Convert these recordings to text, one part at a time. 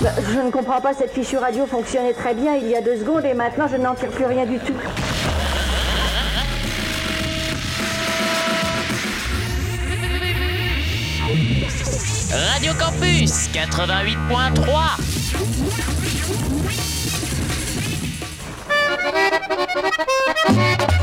Bah, je ne comprends pas, cette fichue radio fonctionnait très bien il y a deux secondes et maintenant je n'en tire plus rien du tout. Radio Campus 88.3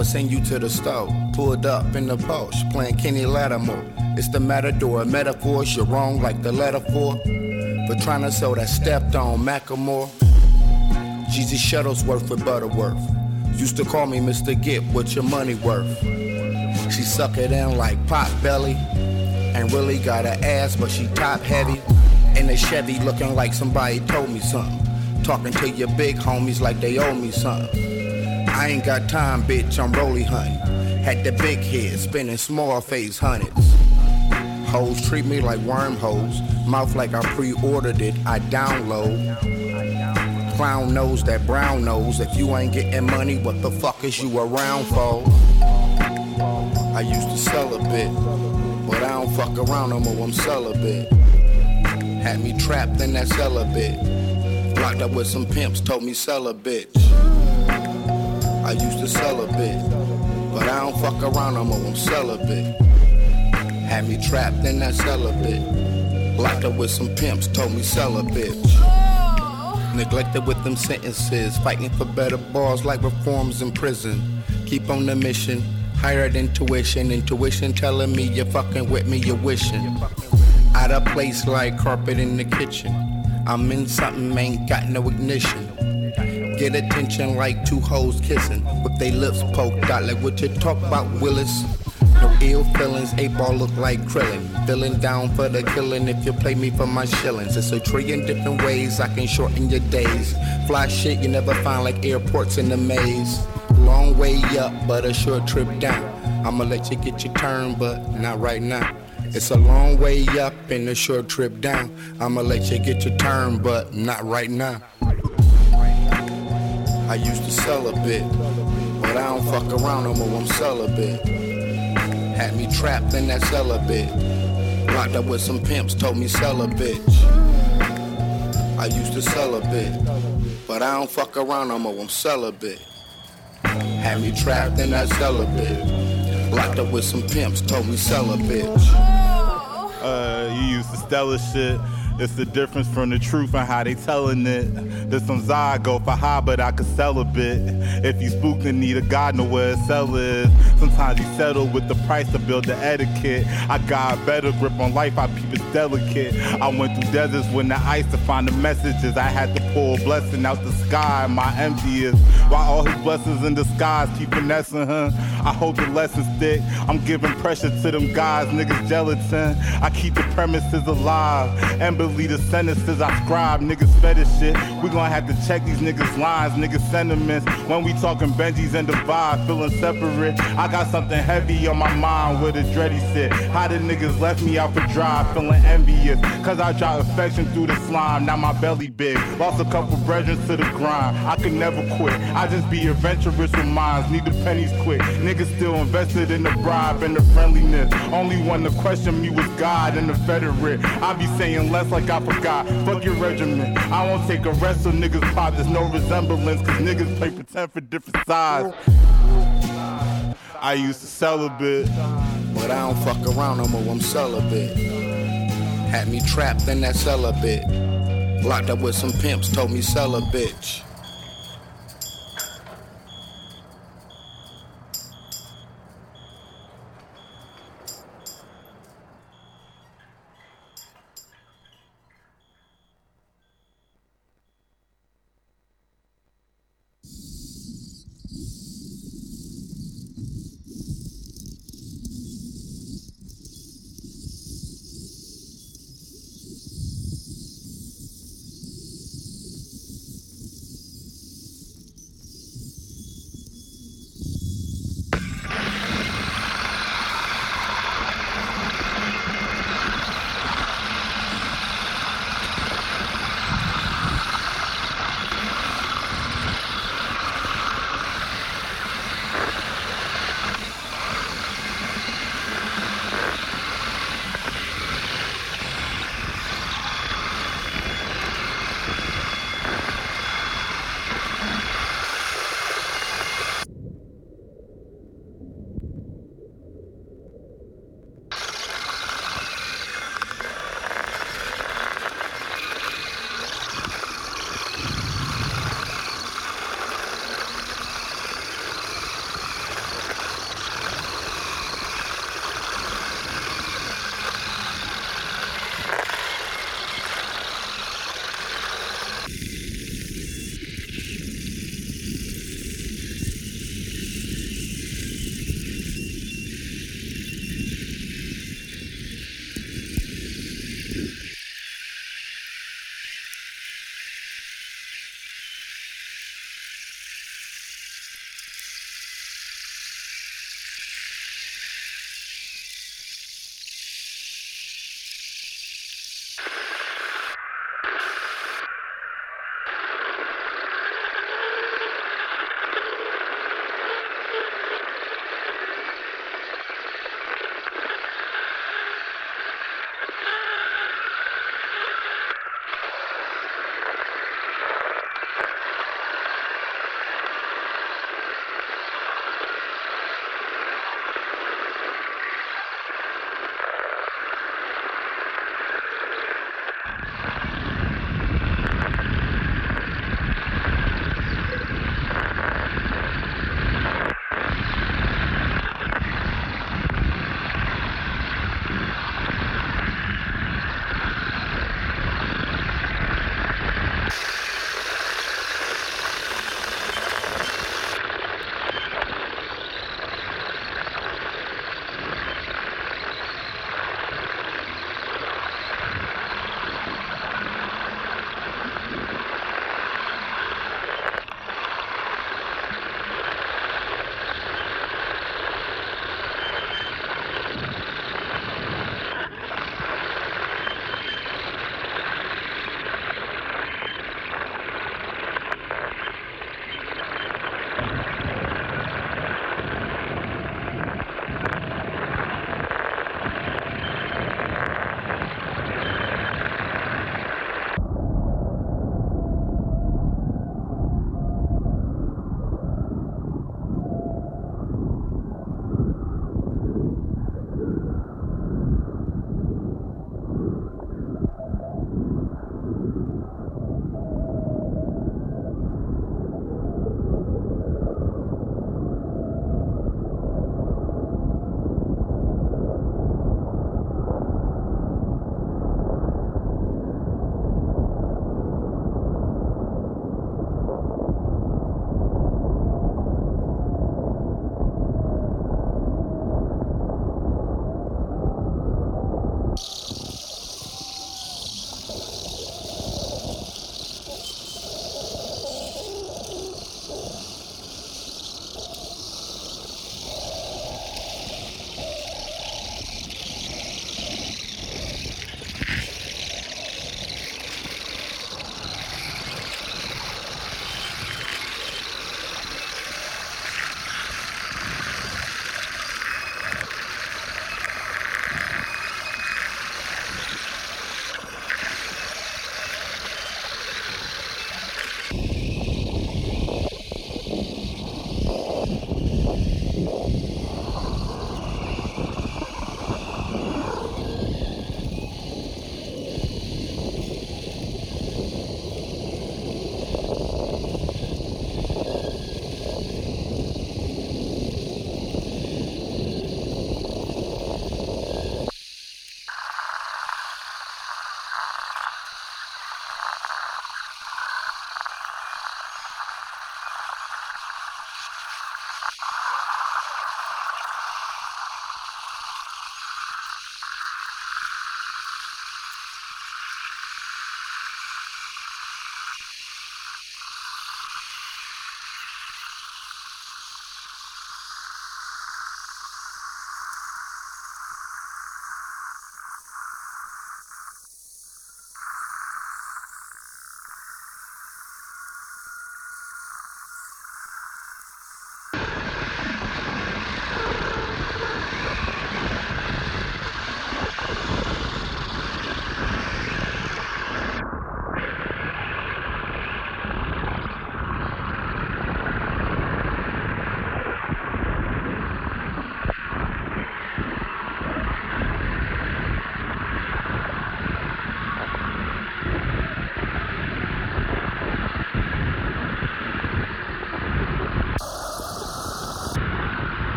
would send you to the store. Pulled up in the Porsche, playing Kenny Lattimore. It's the matador, metaphors, you're wrong like the letter for. For trying to sell that stepped on Macklemore. Jeezy Shuttlesworth with Butterworth. Used to call me Mr. Get what your money worth. She suck it in like pot belly. And really got an ass, but she top heavy. In a Chevy looking like somebody told me something. Talking to your big homies like they owe me something. I ain't got time, bitch, I'm rolly hunting. Had the big head, spinning small face hundreds. Hoes treat me like wormholes. Mouth like I pre-ordered it, I download. Clown knows that brown knows. If you ain't getting money, what the fuck is you around for? I used to sell a bit, but I don't fuck around no more, I'm celibate. Had me trapped in that bit. Locked up with some pimps, told me sell a bitch. I used to sell a bit, but I don't fuck around no more, I'm celibate. Had me trapped in that bit. Locked up with some pimps, told me sell a. Neglected with them sentences, fighting for better bars like reforms in prison. Keep on the mission, higher than tuition. Intuition telling me you're fucking with me, you're wishing. Out of place like carpet in the kitchen. I'm in something, ain't got no ignition. Get attention like two hoes kissing with they lips poked out like what you talk about, Willis. No ill feelings, eight ball look like Krillin. Feeling down for the killing if you play me for my shillings. It's a trillion different ways I can shorten your days. Fly shit you never find like airports in the maze. Long way up, but a short trip down. I'ma let you get your turn, but not right now. It's a long way up and a short trip down. I'ma let you get your turn, but not right now. I used to sell a bit, but I don't fuck around no more, I'm celibate. Had me trapped in that bit. Locked up with some pimps, told me sell a bitch. I used to sell a bit, but I don't fuck around no more, I'm celibate. Had me trapped in that bit. Locked up with some pimps, told me sell a bitch. Uh, you used to Stella shit. It's the difference from the truth and how they telling it. There's some Zygo for high, but I could sell a bit. If you spooked and need a God, know where a sell is. Sometimes you settle with the price to build the etiquette. I got a better grip on life, I peep it delicate. I went through deserts when the ice to find the messages. I had to pull a blessing out the sky, my empty is. While all his blessings in disguise keep finessing him. I hope the lessons stick. I'm giving pressure to them guys, niggas gelatin. I keep the premises alive and the sentences I scribe. Niggas fetish shit. We gonna have to check these niggas' lines, niggas' sentiments. When we talking Benjis and the vibe, feeling separate. I got something heavy on my mind where the dready sit. How the niggas left me out for dry, feeling envious. Cause I drop affection through the slime, now my belly big. Lost a couple brethren to the grind. I could never quit. I just be adventurous with minds, need the pennies quick. Niggas still invested in the bribe and the friendliness. Only one to question me was God and the Federate. I be saying less like I forgot. Fuck your regiment. I won't take a rest so niggas pop. There's no resemblance, cause niggas play pretend for different sides. I used to bit. But I don't fuck around no more, I'm celibate. Had me trapped in that bit. Locked up with some pimps, told me sell a bitch.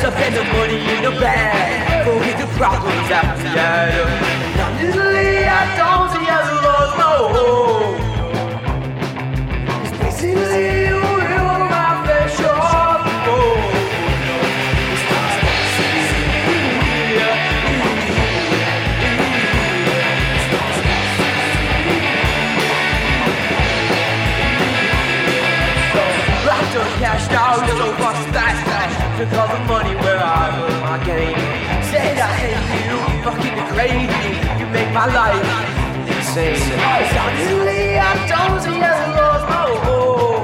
Hands up the money in the bag. Forget the problems after that. Now, all the money where I put my game. Said I hate you, fucking crazy. You make my life insane. Suddenly I don't see as lost, oh. Basically,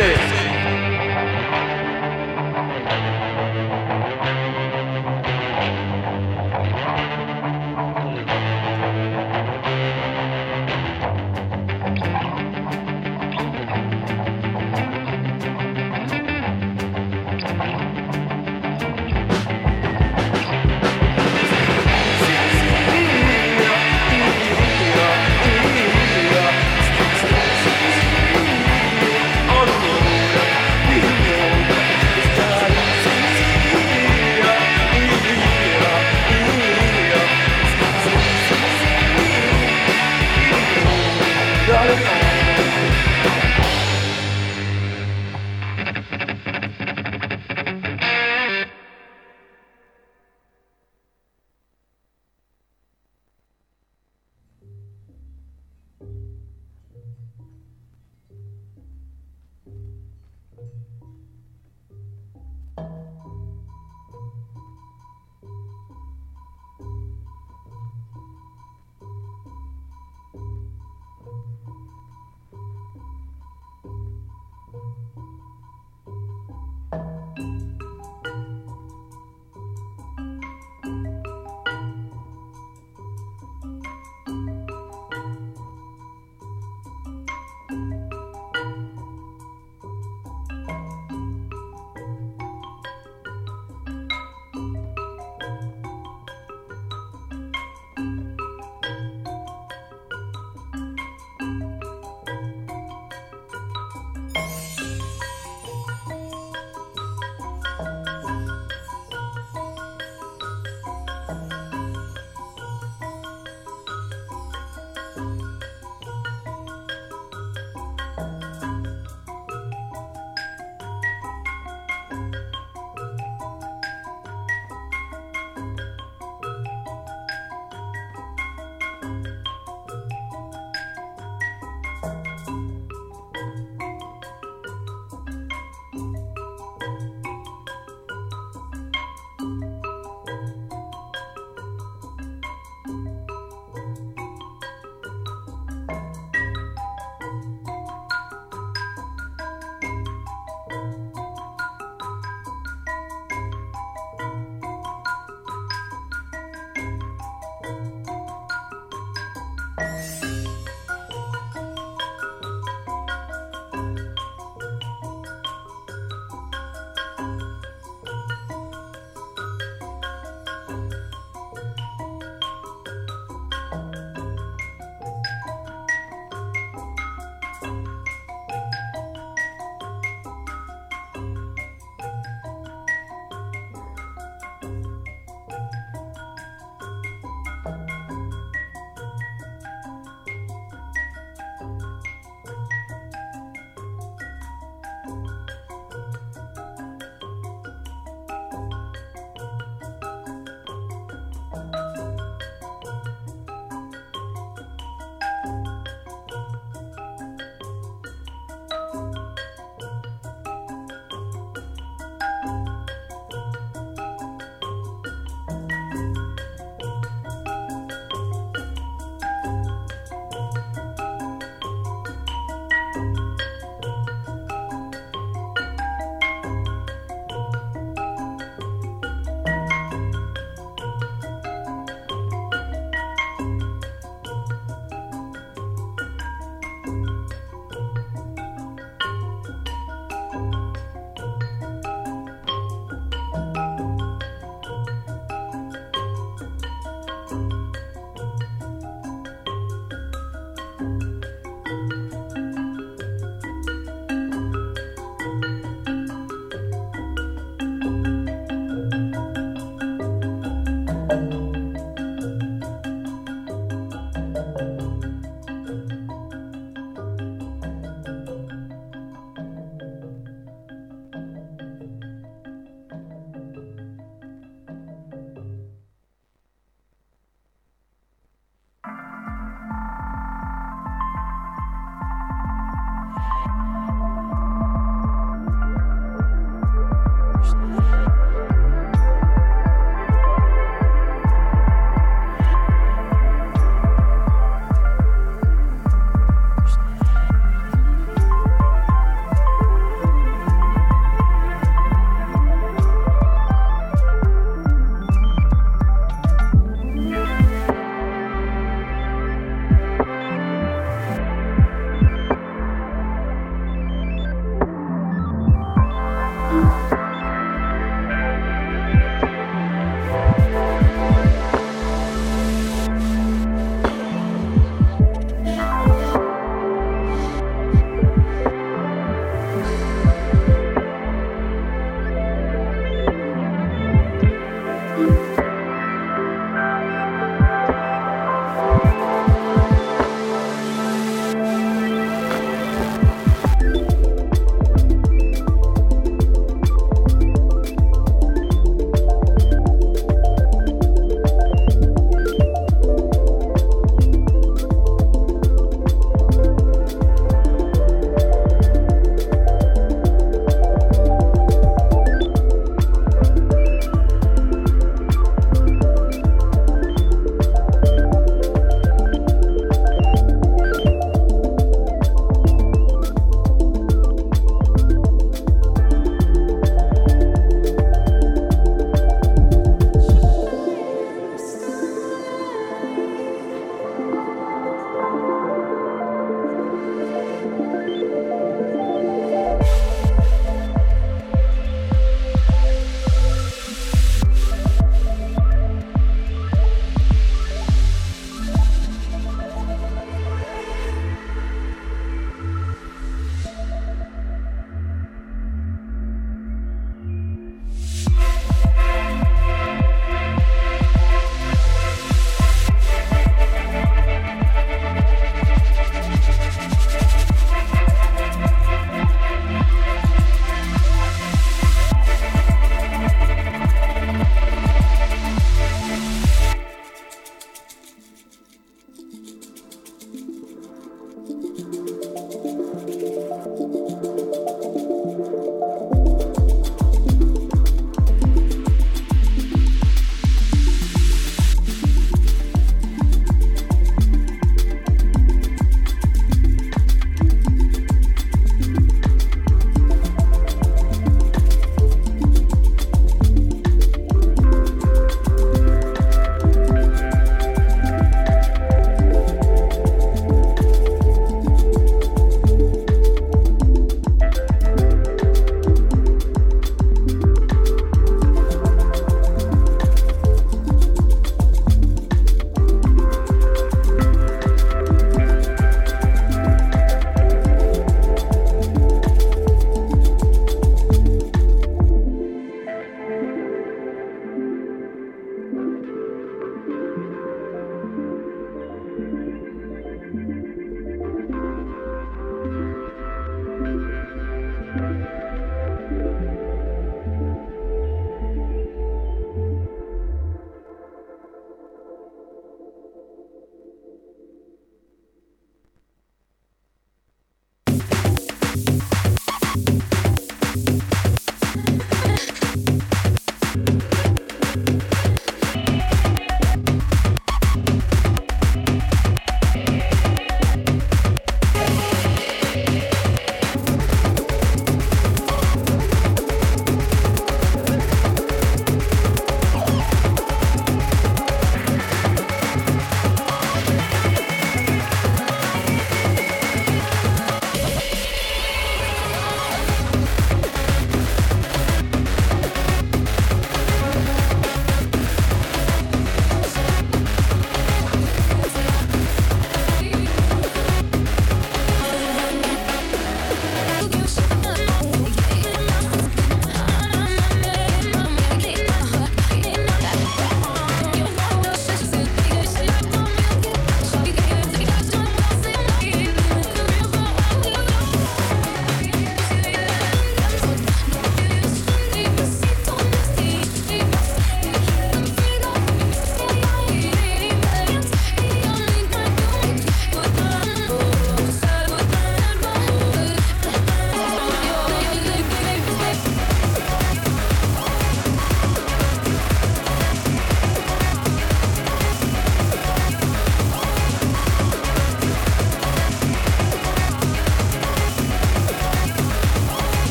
That's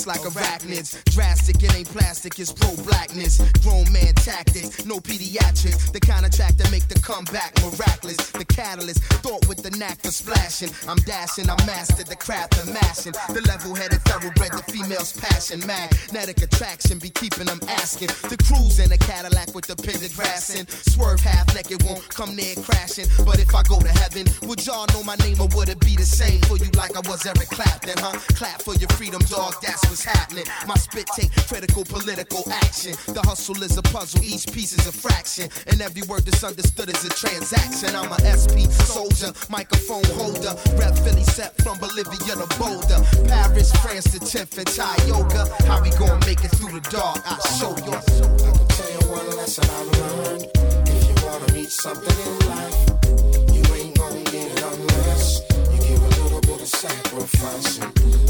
of like arachnids. Drastic, it ain't plastic, it's pro blackness. Grown man tactics, no pediatrics. The kind of track that make the comeback miraculous. The catalyst, thought the knack for splashing. I'm dashing, I mastered the craft of mashing. The level headed thoroughbred, the female's passion. Magnetic attraction be keeping them asking. The cruise in a Cadillac with the pendant grass and swerve half naked, won't come near crashing. But if I go to heaven, would y'all know my name or would it be the same for you like I was Eric Clapton, huh? Clap for your freedom, dog, that's what's happening. My spit take critical political action. The hustle is a puzzle, each piece is a fraction. And every word that's understood is a transaction. I'm a SP soldier, microphone holder. Rep Philly set from Bolivia to Boulder. Paris, France to 10th and Thai yoga. How we gonna make it through the dark? I'll show you. I can tell you one lesson I learned. If you wanna reach something in life, you ain't gonna get it unless you give a little bit of sacrifice.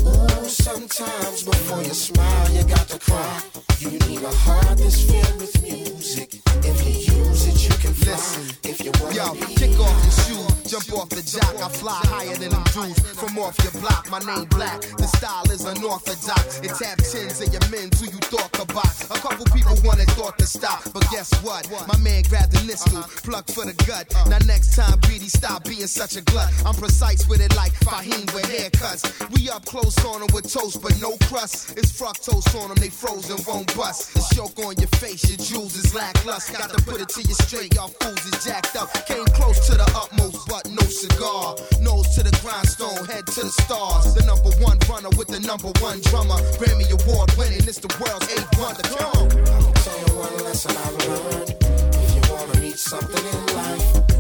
Ooh, sometimes before you smile, you got to cry. You need a heart that's filled with music. If you use it, you can fly. Listen. If you wanna Yo, be kick off your shoes, jump off the jock. I fly higher than them dudes from off your block. My name black, the style is unorthodox. It tap chins of your men who you thought could box. A couple people wanted thought to stop, but guess what? My man grabbed the niskel, plucked for the gut. Now next time, greedy, stop being such a glut. I'm precise with it like Fahim with haircuts. We up close on them with toast, but no crust. It's fructose on them, they frozen, won't bust. The choke on your face, your jewels is lackluster. Got to put it to you straight, y'all fools is jacked up. Came close to the utmost, but no cigar. Nose to the grindstone, head to the stars. The number one runner with the number one drummer. Grammy Award winning, it's the world's eighth wonder. Come on. I can tell you one lesson I've learned. If you wanna reach something in life,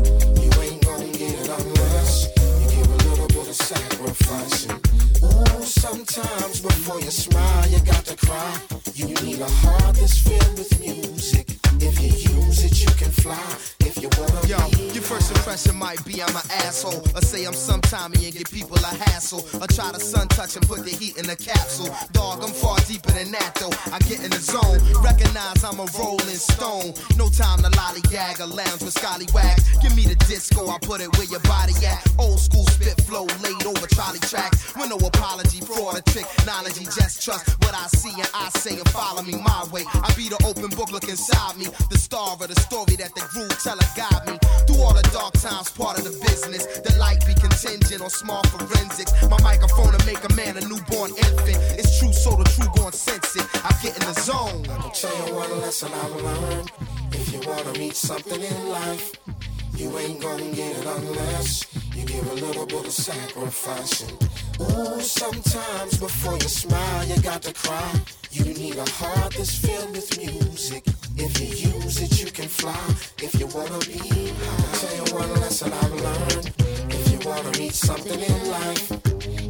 a little bit of sacrifice. Ooh, sometimes before you smile, you got to cry. You need a heart that's filled with music. If you use it, you can fly. If you wanna Yo, your first impression might be I'm an asshole. Or say I'm sometimey and give people a hassle. Or try to sun touch and put the heat in the capsule. Dog, I'm far deeper than that though. I get in the zone. Recognize I'm a rolling stone. No time to lollygag or lounge with scallywags. Give me the disco, I put it where your body at. Old school spit flow laid over trolley tracks. With no apology, fraud or trick. Knowledge, just trust what I see and I say and follow me my way. I be the open book, look inside me. The star of the story that the groove teller got me. Through all the dark times, part of the business. The light be contingent on small forensics. My microphone to make a man a newborn infant. It's true, so the true gon' sense it. I get in the zone. I'll tell you one lesson I've learned. If you wanna reach something in life, you ain't gonna get it unless you give a little bit of sacrifice. Ooh, sometimes before you smile, you got to cry. You need a heart that's filled with music. If you use it, you can fly. If you wanna be high, I'll tell you one lesson I've learned. If you wanna reach something in life,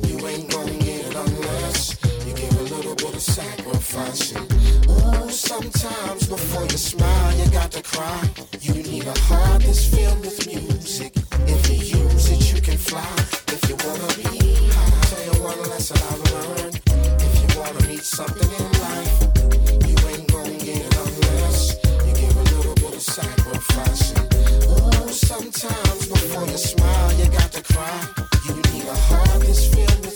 you ain't gonna get it unless give a little bit of sacrifice. Ooh, sometimes before you smile, you got to cry. You need a heart that's filled with music. If you use it, you can fly. If you wanna be high, I'll tell you one lesson I've learned. If you wanna reach something in life, you ain't gonna get it unless you give a little bit of sacrifice. Ooh, sometimes before you smile, you got to cry. You need a heart that's filled with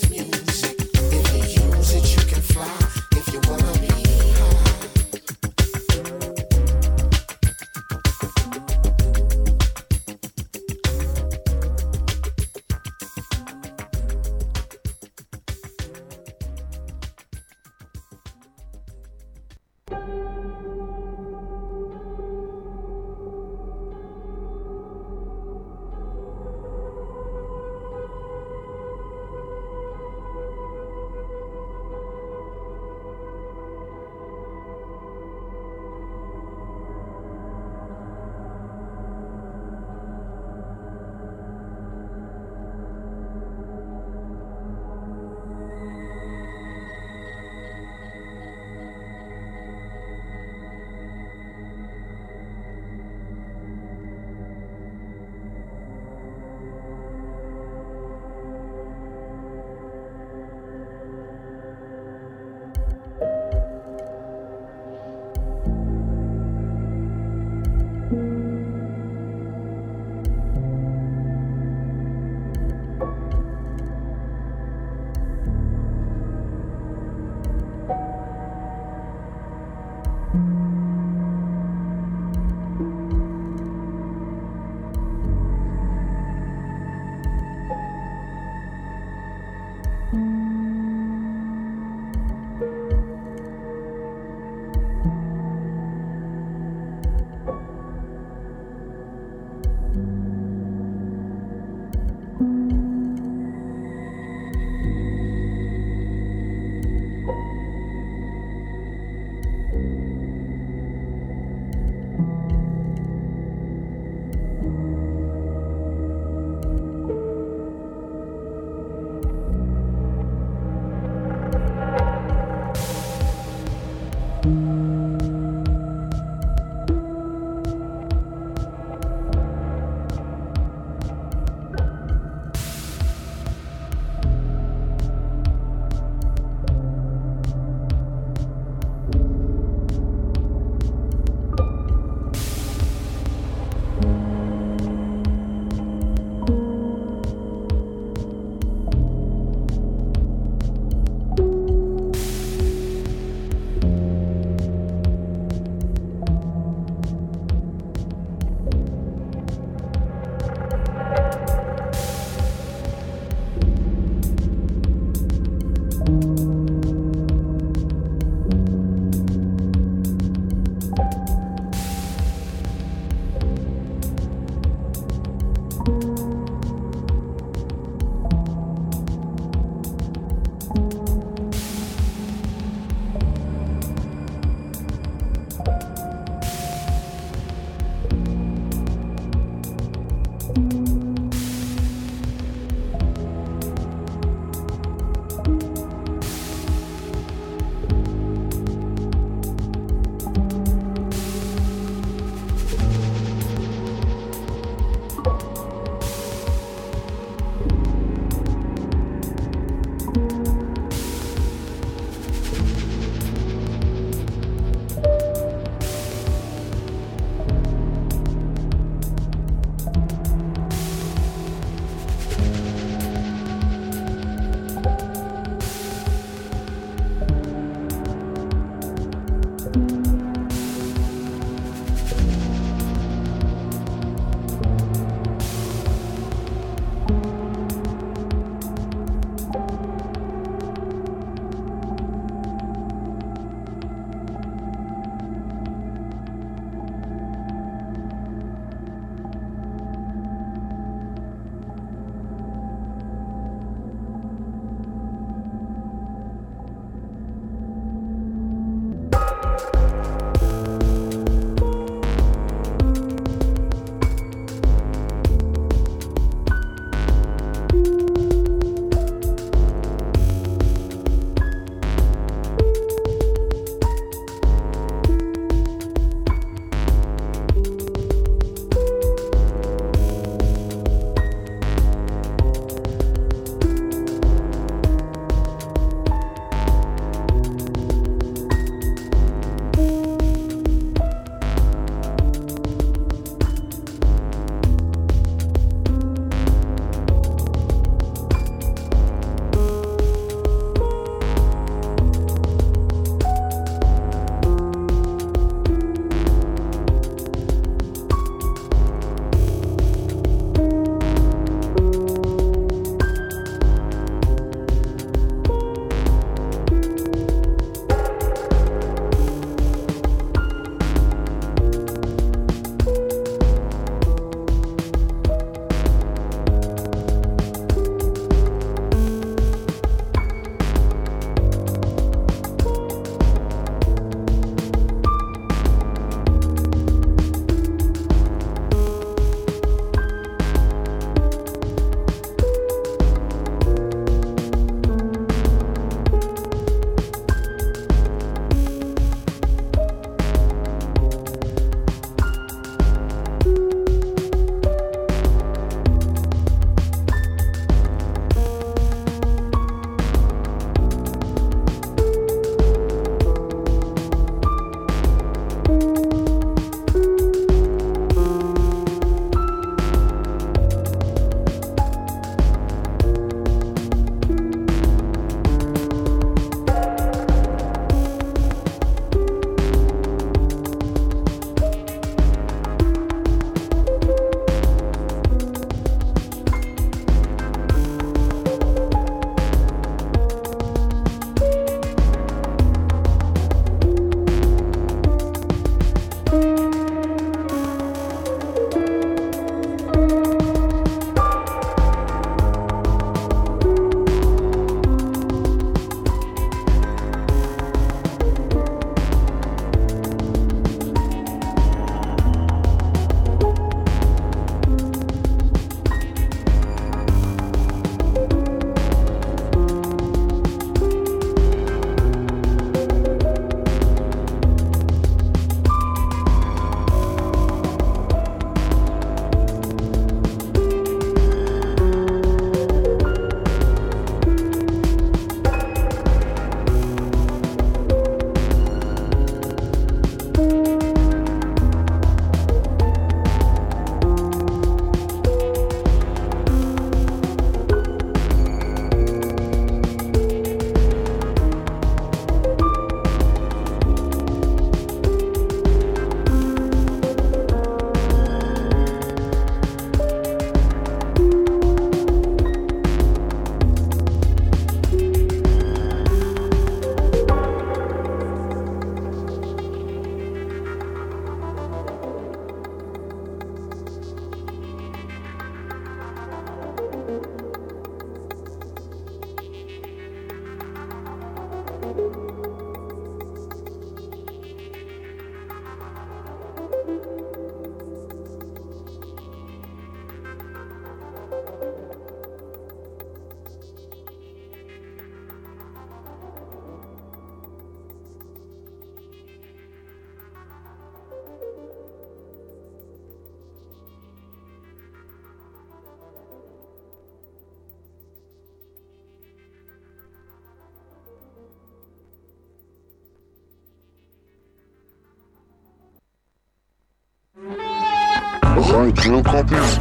Radio Campus.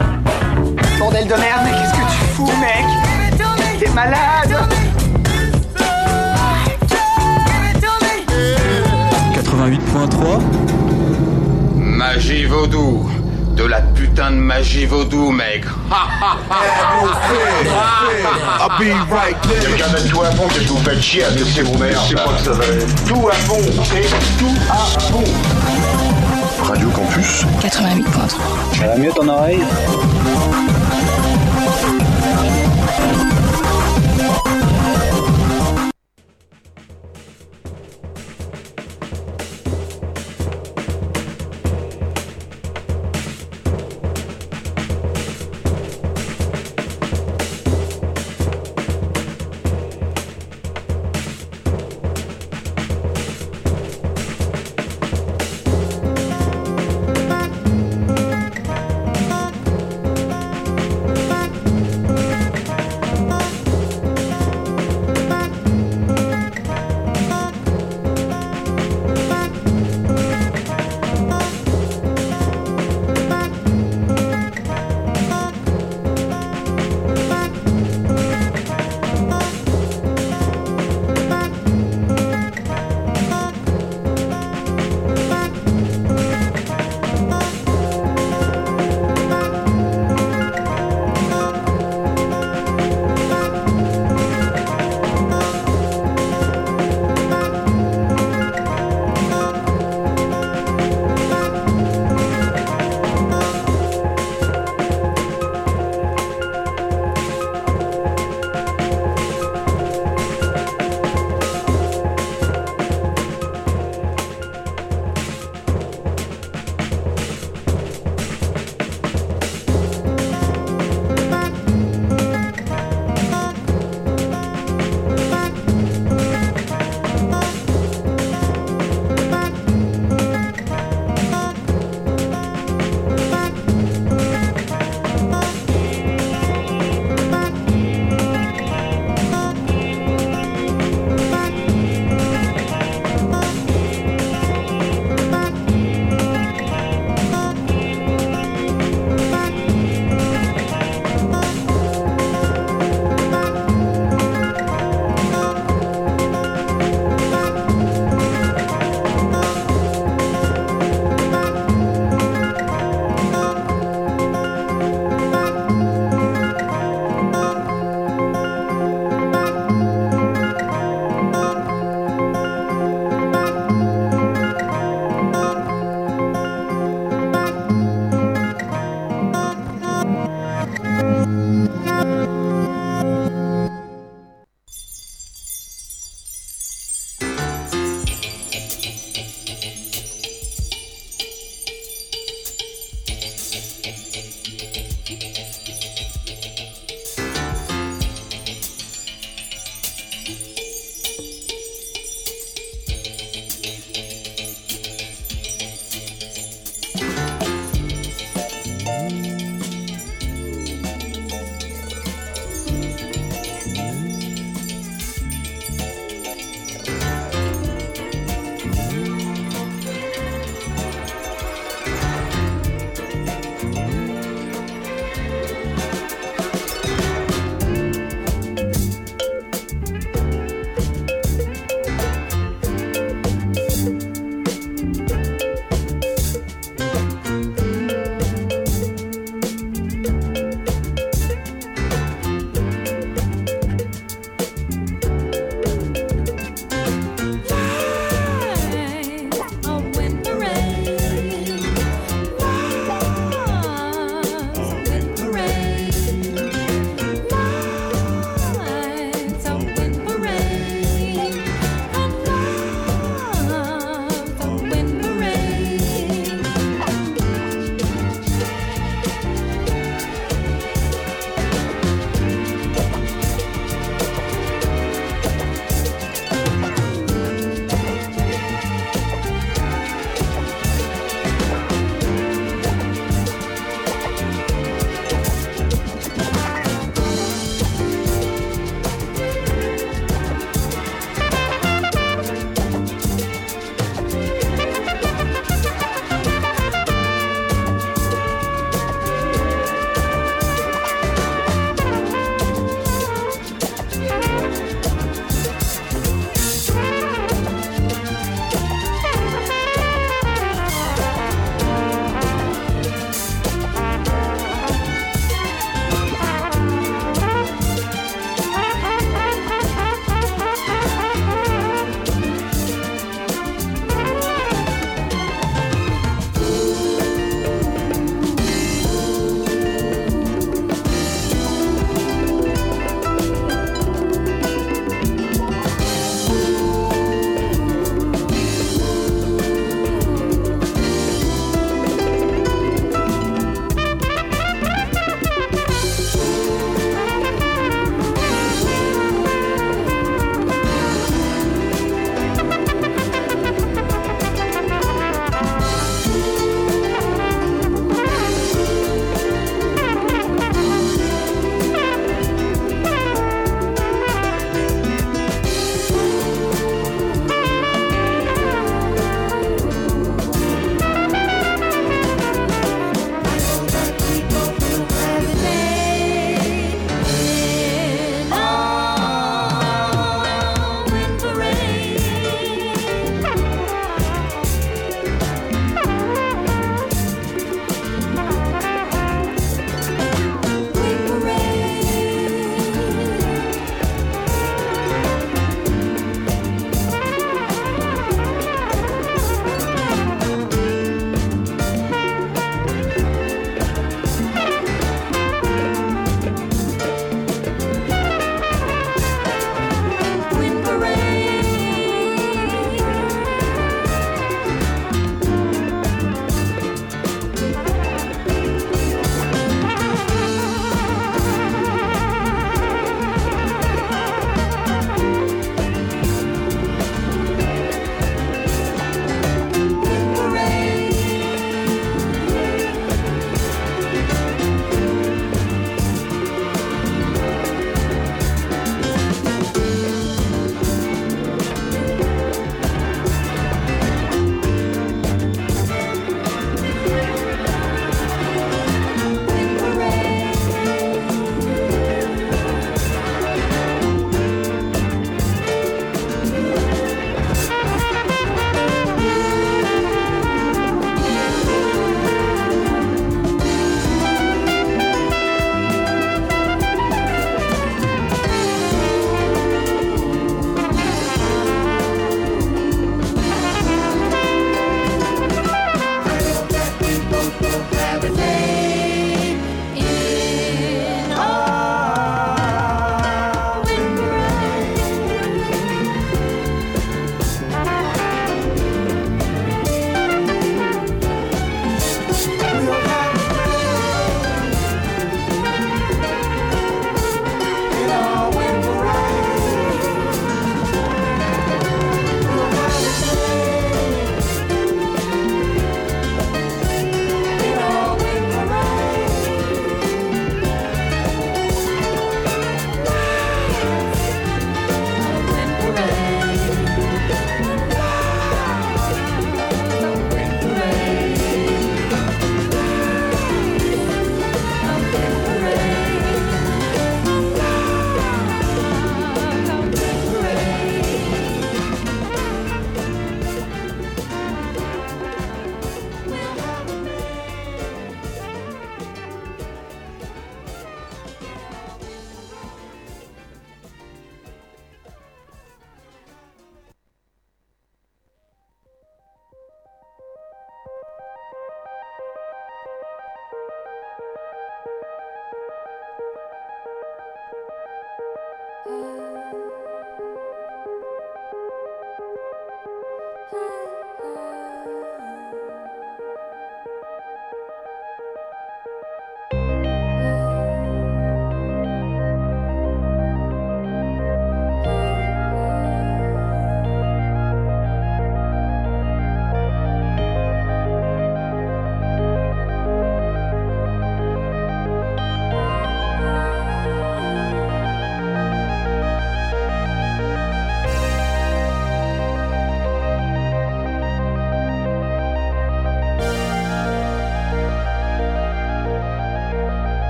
Bordel de merde, mais qu'est-ce que tu fous, mec T'es malade 88.3 Magie vaudou. De la putain de magie vaudou, mec. I'll be right there. Quelqu'un met tout à fond, qu'est-ce que vous faites chier à laisser vos mères Je sais pas que ça va être. Tout à fond, et tout à fond. Radio Campus. 88.3 Ça va mieux ton oreille?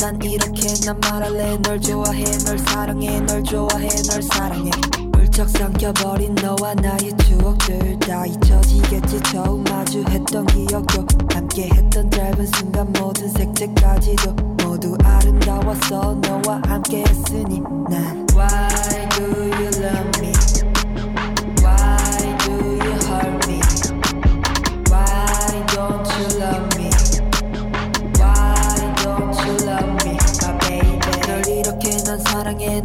난 이렇게 난 말할래. 널 좋아해, 널 사랑해, 널 좋아해, 널 사랑해. 훌쩍 삼켜버린 너와 나의 추억들 다 잊혀지겠지 처음 마주했던 기억도 함께했던 짧은 순간 모든 색채까지도 모두 아름다웠어 너와 함께했으니 난 Why do you love me?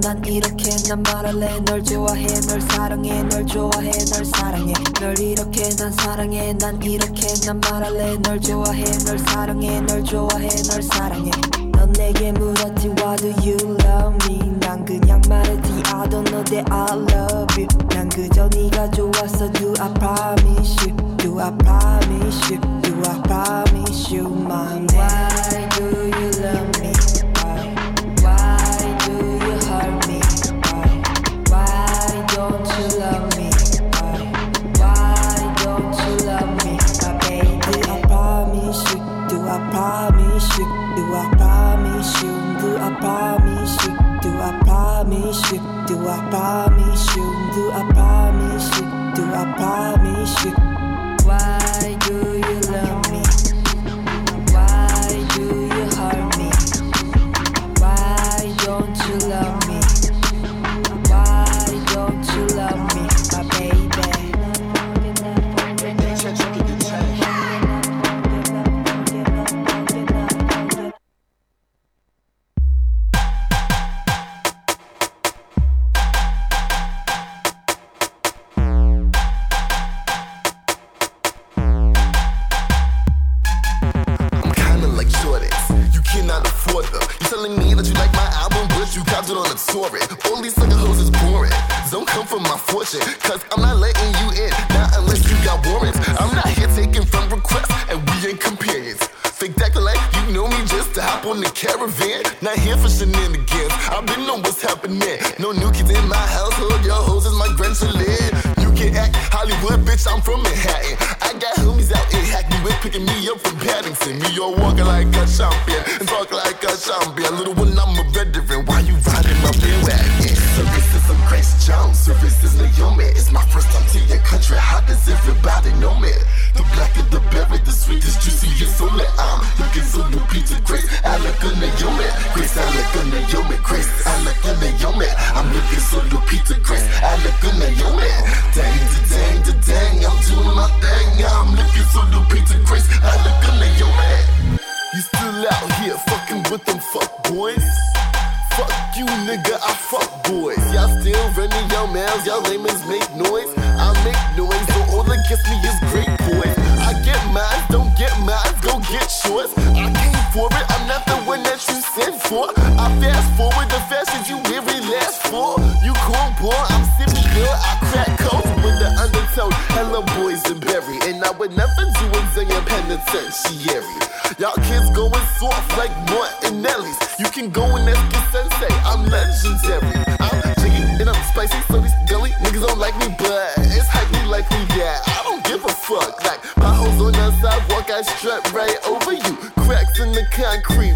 난 이렇게 난 말할래. 널 좋아해, 널 사랑해, 널 좋아해, 널 사랑해. 널 이렇게 난 사랑해, 난 이렇게 난 말할래. 널 좋아해, 널 사랑해, 널 좋아해, 널 사랑해. 넌 내게 물었지 Why do you love me? 난 그냥 말했지 I don't know that I love you. 난 그저 네가 좋았어. Do I promise you? Do I promise you? Do I promise you, my man? Why do you love me? Do I promise you? Do I promise you? Do I promise you? Do I promise you? Do I promise you? Do I promise you? Why do you love me? Me walking like a champion and talk like a champion. Little one, I'm a veteran. Why you riding my bandwagon? Service is some Grace Jones. Service is Naomi. It's my first time to your country. How does everybody know me? The black of the berry, the sweetest, juiciest only. I'm looking so new, Peter Grace. I look Naomi. Grace, I look Naomi. Grace, I look Naomi. I'm looking so new, Peter Grace. I look a Naomi. Dang, da, dang, da, dang. I'm doing my thing. I'm looking so new, Peter Grace. I look a Naomi. You still out here fucking with them fuck boys? Fuck you, nigga, I fuck boys. Y'all still running your mouths, y'all layman's make noise. I make noise, so all against me is great boys. I get mine, don't get mine, go get yours. I came for it, I'm not the one that you sent for. I fast forward the fashions you really last for. You cornball, I'm Scipio, I crack undertone. Hello, boys and berry, and I would never do a penitentiary. Y'all kids going soft like Martinelli's. You can go and ask your sensei, I'm legendary. I'm jiggy and I'm spicy, so these deli niggas don't like me, but it's highly likely, yeah. I don't give a fuck. Like my potholes on the sidewalk, I strut right over you. Cracks in the concrete,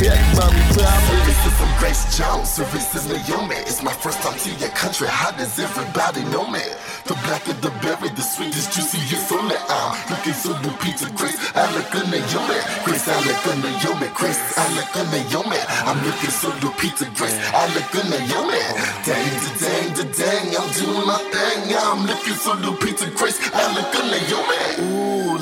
back, mommy. Probably. This is some Grace Jones, service is Naomi. It's my first time to your country. How does everybody know me? The black of the berry, the sweetest, juiciest only. I'm looking so new, Peter Grace. I look a Naomi. Grace, I look a Naomi. Grace, I look a Naomi. I'm looking so new, Peter Grace. I look a Naomi. Dang, da, dang, da, dang. I'm doing my thing. I'm looking so new, Peter Grace. I look a Naomi. Ooh,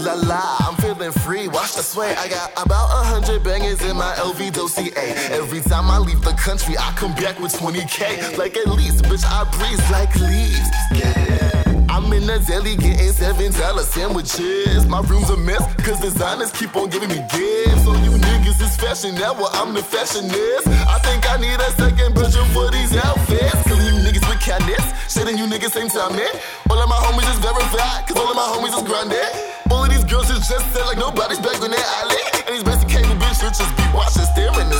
la la, I'm feeling free. Watch the sway. I got about a hundred bangers in my LV dossier. Every time I leave the country, I come back with 20k. Like at least, bitch, I breeze like leaves. Yeah. I'm in the deli getting seven dollar sandwiches. My room's a mess, cause designers keep on giving me gifts. So you niggas is fashion now, well, I'm the fashionist. I think I need a second bedroom for these outfits. Cause you niggas with Candice. Shitting you niggas same time, man. All of my homies is verified, cause all of my homies is grinded. Just said like nobody's back on their alley. And these basic cable bitches just be watching, staring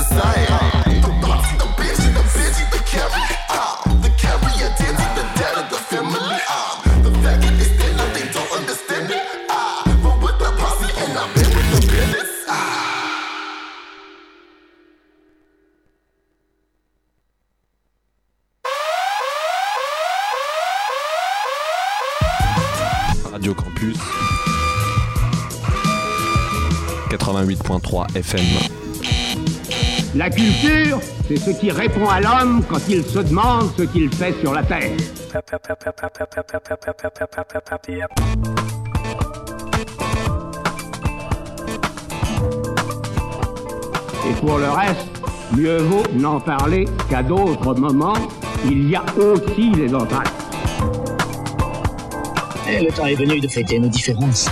88.3 FM. La culture, c'est ce qui répond à l'homme quand il se demande ce qu'il fait sur la terre. Et pour le reste, mieux vaut n'en parler qu'à d'autres moments. Il y a aussi les entrailles. Et le temps est venu de fêter nos différences.